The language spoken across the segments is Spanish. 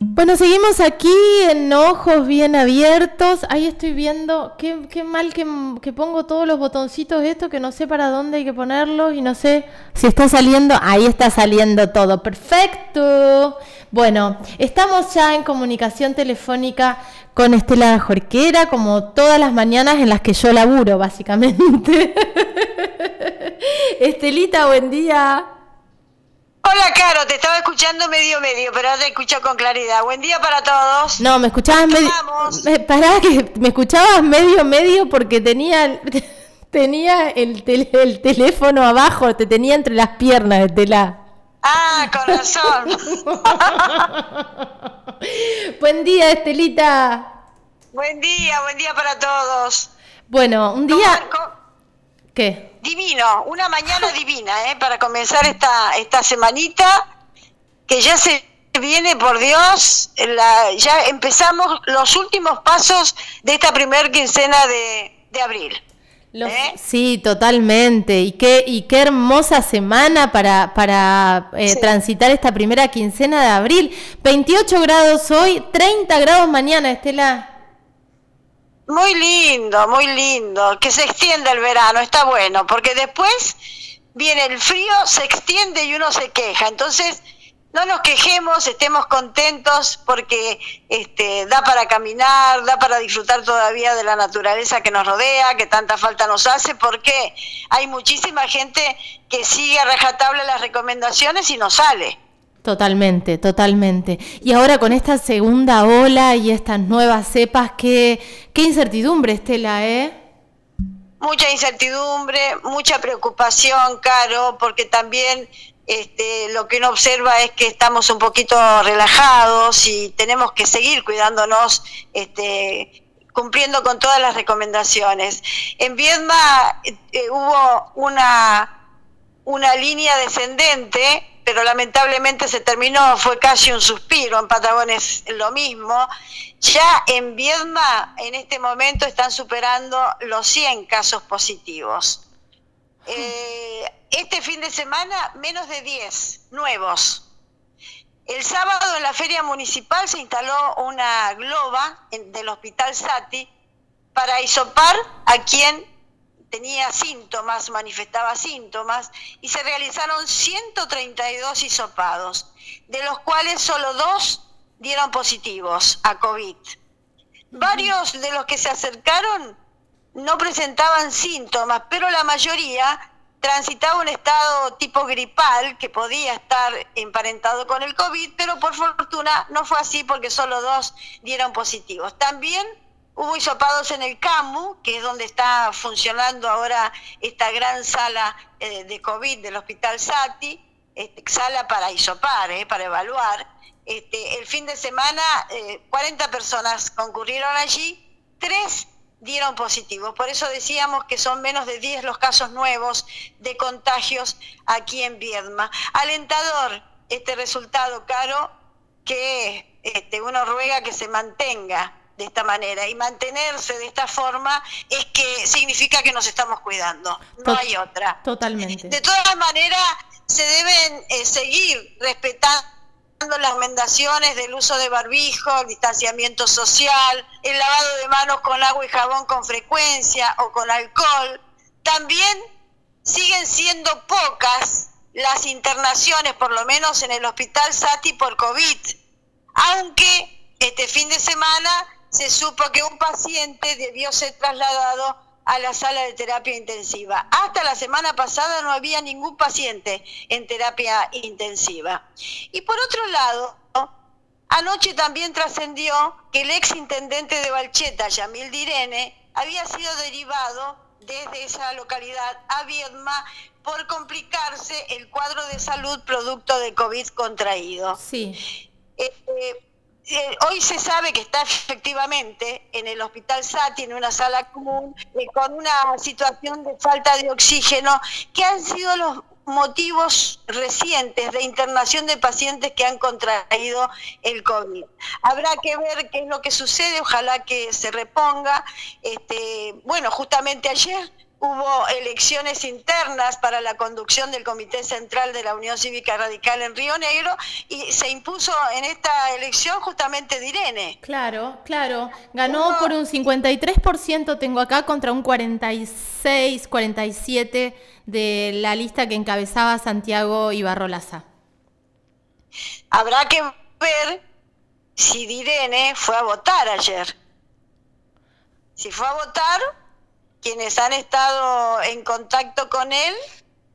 Bueno, seguimos aquí en ojos bien abiertos. Ahí estoy viendo, qué, mal que, que, pongo todos los botoncitos estos, que no sé para dónde hay que ponerlos y no sé si está saliendo. Ahí está saliendo todo. Perfecto. Bueno, estamos ya en comunicación telefónica con Estela Jorquera, como todas las mañanas en las que yo laburo, básicamente. Estelita, buen día. Hola, Caro, te estaba escuchando medio medio, pero ahora te escucho con claridad. Buen día para todos. No, me escuchabas medio. Me, pará, que me escuchabas medio medio porque tenía tenía el, el teléfono abajo, te tenía entre las piernas, Estela. Ah, con razón. buen día, Estelita. Buen día, buen día para todos. Bueno, un día. ¿Qué? Divino, una mañana divina, ¿eh? para comenzar esta, esta semanita, que ya se viene, por Dios, ya empezamos los últimos pasos de esta primer quincena de, abril. ¿eh? Sí, totalmente. Y qué, y qué hermosa semana para, para eh, transitar esta primera quincena de abril. 28 grados hoy, 30 grados mañana, Estela. Muy lindo, muy lindo. Que se extienda el verano, está bueno, porque después viene el frío, se extiende y uno se queja. Entonces, no nos quejemos, estemos contentos porque este, da para caminar, da para disfrutar todavía de la naturaleza que nos rodea, que tanta falta nos hace, porque hay muchísima gente que sigue a las recomendaciones y no sale. Totalmente, totalmente. Y ahora con esta segunda ola y estas nuevas cepas, qué, qué incertidumbre, Estela, ¿eh? Mucha incertidumbre, mucha preocupación, Caro, porque también este, lo que uno observa es que estamos un poquito relajados y tenemos que seguir cuidándonos, este, cumpliendo con todas las recomendaciones. En Viedma eh, hubo una, una línea descendente pero lamentablemente se terminó, fue casi un suspiro, en Patagones es lo mismo. Ya en Viedma en este momento están superando los 100 casos positivos. Eh, este fin de semana menos de 10 nuevos. El sábado en la feria municipal se instaló una globa del Hospital Sati para isopar a quien tenía síntomas, manifestaba síntomas, y se realizaron 132 hisopados, de los cuales solo dos dieron positivos a COVID. Varios de los que se acercaron no presentaban síntomas, pero la mayoría transitaba un estado tipo gripal que podía estar emparentado con el COVID, pero por fortuna no fue así porque solo dos dieron positivos. También Hubo hisopados en el CAMU, que es donde está funcionando ahora esta gran sala eh, de COVID del Hospital Sati, este, sala para hisopar, eh, para evaluar. Este, el fin de semana, 40 eh, personas concurrieron allí, tres dieron positivos. Por eso decíamos que son menos de 10 los casos nuevos de contagios aquí en Viedma. Alentador este resultado, Caro, que este, uno ruega que se mantenga de esta manera y mantenerse de esta forma es que significa que nos estamos cuidando, no hay otra. Totalmente. De todas maneras, se deben eh, seguir respetando las recomendaciones del uso de barbijo, el distanciamiento social, el lavado de manos con agua y jabón con frecuencia o con alcohol. También siguen siendo pocas las internaciones, por lo menos en el hospital Sati por COVID, aunque este fin de semana se supo que un paciente debió ser trasladado a la sala de terapia intensiva. Hasta la semana pasada no había ningún paciente en terapia intensiva. Y por otro lado, anoche también trascendió que el ex intendente de Balcheta, Yamil Direne, había sido derivado desde esa localidad a Viedma por complicarse el cuadro de salud producto de COVID contraído. Sí. Eh, eh, hoy se sabe que está efectivamente en el Hospital Sati, en una sala común, eh, con una situación de falta de oxígeno, que han sido los motivos recientes de internación de pacientes que han contraído el COVID. Habrá que ver qué es lo que sucede, ojalá que se reponga. Este, bueno, justamente ayer hubo elecciones internas para la conducción del Comité Central de la Unión Cívica Radical en Río Negro y se impuso en esta elección justamente Direne. Claro, claro. Ganó por un 53%, tengo acá, contra un 46, 47 de la lista que encabezaba Santiago Ibarrolaza. Habrá que ver si Direne fue a votar ayer. Si fue a votar, quienes han estado en contacto con él.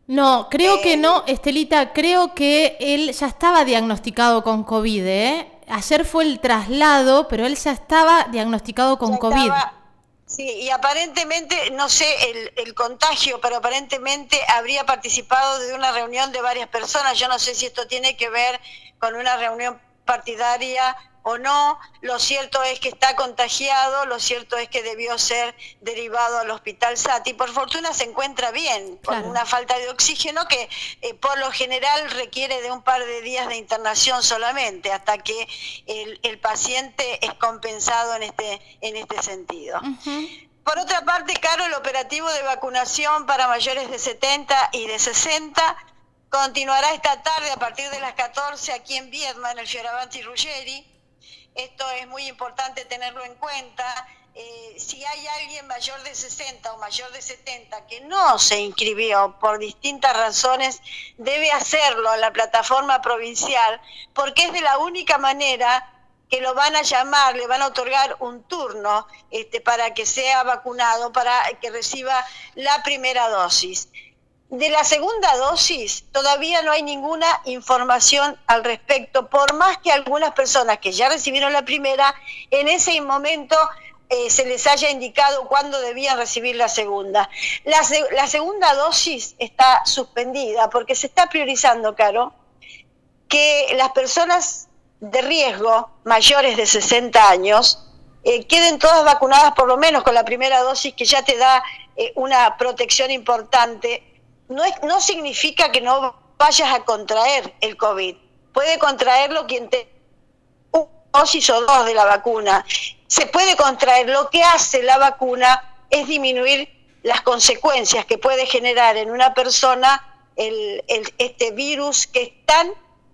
No, creo que no, eh, Estelita, creo que él ya estaba diagnosticado con COVID, ¿eh? Ayer fue el traslado, pero él ya estaba diagnosticado con COVID. sí, y aparentemente, no sé el, el, contagio, pero aparentemente habría participado de una reunión de varias personas. Yo no sé si esto tiene que ver con una reunión partidaria o no, lo cierto es que está contagiado, lo cierto es que debió ser derivado al hospital Sati. Por fortuna se encuentra bien, con una falta de oxígeno que eh, por lo general requiere de un par de días de internación solamente, hasta que el, paciente es compensado en este, en este sentido. Por otra parte, Caro, el operativo de vacunación para mayores de 70 y de 60 continuará esta tarde a partir de las 14 aquí en Viedma, en el Fioravanti Ruggeri esto es muy importante tenerlo en cuenta. Eh, si hay alguien mayor de 60 o mayor de 70 que no se inscribió por distintas razones, debe hacerlo en la plataforma provincial, porque es de la única manera que lo van a llamar, le van a otorgar un turno este, para que sea vacunado, para que reciba la primera dosis. De la segunda dosis todavía no hay ninguna información al respecto, por más que algunas personas que ya recibieron la primera, en ese momento eh, se les haya indicado cuándo debían recibir la segunda. La, segunda dosis está suspendida porque se está priorizando, Caro, que las personas de riesgo mayores de 60 años eh, queden todas vacunadas por lo menos con la primera dosis que ya te da eh, una protección importante no, es, no significa que no vayas a contraer el COVID. Puede contraerlo quien te un dosis o dos de la vacuna. Se puede contraer. Lo que hace la vacuna es disminuir las consecuencias que puede generar en una persona el, este virus que es tan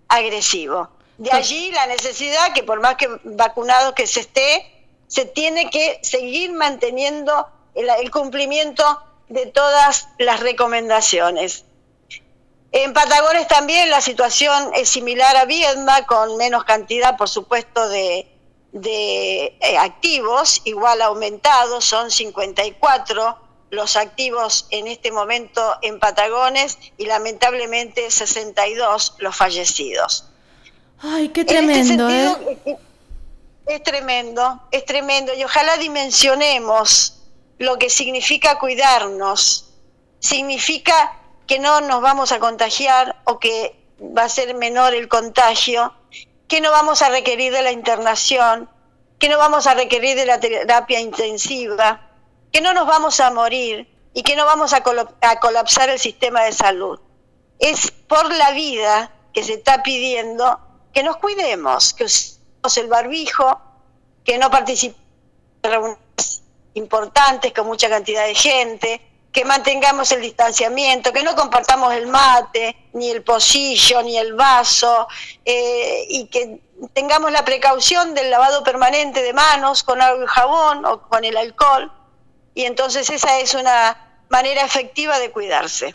agresivo. De allí la necesidad que por más que vacunado que se esté, se tiene que seguir manteniendo el cumplimiento de todas las recomendaciones. En Patagones también la situación es similar a Viedma, con menos cantidad, por supuesto, de, eh, activos, igual aumentado, son 54 los activos en este momento en Patagones y lamentablemente 62 los fallecidos. Ay, qué este tremendo, ¿eh? Es tremendo, es tremendo y ojalá dimensionemos lo que significa cuidarnos, significa que no nos vamos a contagiar o que va a ser menor el contagio, que no vamos a requerir de la internación, que no vamos a requerir de la terapia intensiva, que no nos vamos a morir y que no vamos a, colapsar el sistema de salud. Es por la vida que se está pidiendo que nos cuidemos, que usemos el barbijo, que no participemos en reuniones importantes con mucha cantidad de gente, que mantengamos el distanciamiento, que no compartamos el mate, ni el pocillo, ni el vaso, eh, y que tengamos la precaución del lavado permanente de manos con agua y jabón o con el alcohol. Y entonces esa es una manera efectiva de cuidarse.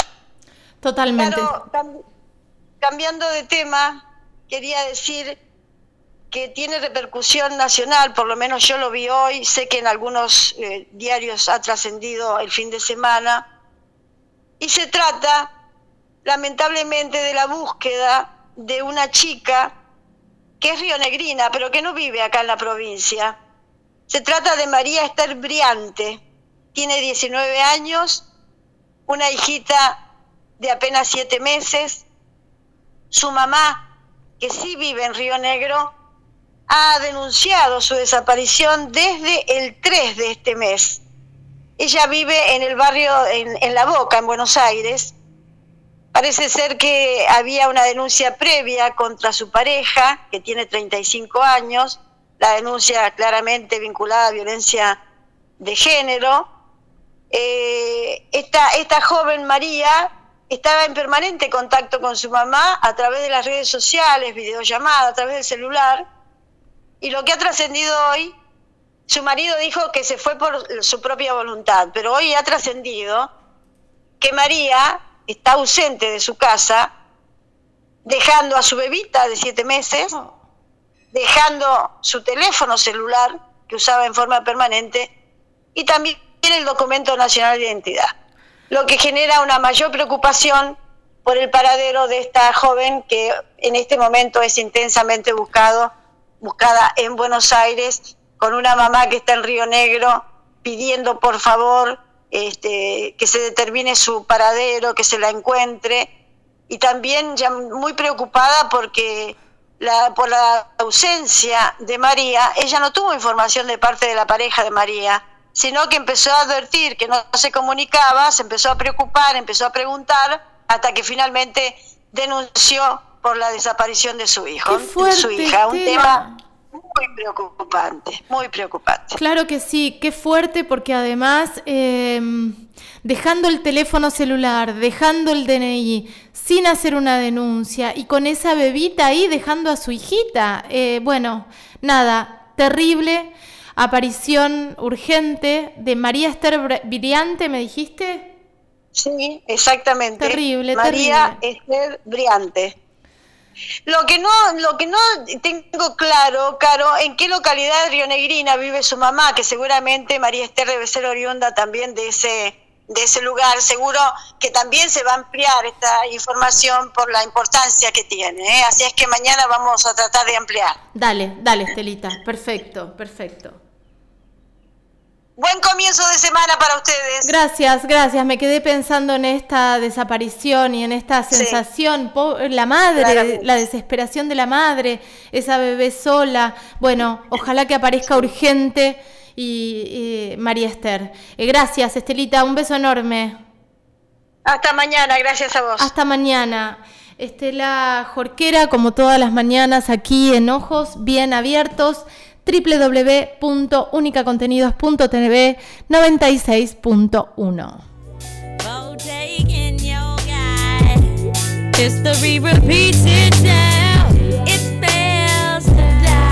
Totalmente. cambiando de tema, quería decir que tiene repercusión nacional, por lo menos yo lo vi hoy, sé que en algunos eh, diarios ha trascendido el fin de semana, y se trata lamentablemente de la búsqueda de una chica que es rionegrina, pero que no vive acá en la provincia. Se trata de María Esther Briante, tiene 19 años, una hijita de apenas 7 meses, su mamá, que sí vive en Río Negro, ha denunciado su desaparición desde el 3 de este mes. Ella vive en el barrio, en, La Boca, en Buenos Aires. Parece ser que había una denuncia previa contra su pareja, que tiene 35 años, la denuncia claramente vinculada a violencia de género, eh, esta, esta joven María estaba en permanente contacto con su mamá a través de las redes sociales, videollamada, a través del celular. Y lo que ha trascendido hoy, su marido dijo que se fue por su propia voluntad, pero hoy ha trascendido que María está ausente de su casa, dejando a su bebita de siete meses, oh. dejando su teléfono celular que usaba en forma permanente y también el documento nacional de identidad lo que genera una mayor preocupación por el paradero de esta joven que en este momento es intensamente buscado, buscada en Buenos Aires, con una mamá que está en Río Negro pidiendo por favor este, que se determine su paradero, que se la encuentre, y también ya muy preocupada porque la, por la ausencia de María, ella no tuvo información de parte de la pareja de María, sino que empezó a advertir que no se comunicaba, se empezó a preocupar, empezó a preguntar, hasta que finalmente denunció por la desaparición de su hijo, de su hija, un tema muy preocupante, muy preocupante. Claro que sí, qué fuerte porque además em, dejando el teléfono celular, dejando el DNI, sin hacer una denuncia y con esa bebita ahí dejando a su hijita, eh, bueno, nada, terrible aparición urgente de María Esther Briante, ¿me dijiste? Sí, exactamente. Terrible, María Esther Briante. Lo que no, lo que no tengo claro, Caro, en qué localidad de Negrina vive su mamá, que seguramente María Esther debe ser oriunda también de ese, de ese lugar. Seguro que también se va a ampliar esta información por la importancia que tiene. ¿eh? Así es que mañana vamos a tratar de ampliar. Dale, dale, Estelita. Perfecto, perfecto. Buen comienzo de semana para ustedes. Gracias, gracias. Me quedé pensando en esta desaparición y en esta sensación, la madre, la desesperación de la madre, esa bebé sola. Bueno, ojalá que aparezca urgente y, María Esther. Eh, gracias, Estelita, un beso enorme. Hasta mañana, gracias a vos. Hasta mañana. Estela Jorquera, como todas las mañanas, aquí en Ojos Bien Abiertos www.unicacontenidos.tv 96.1. History.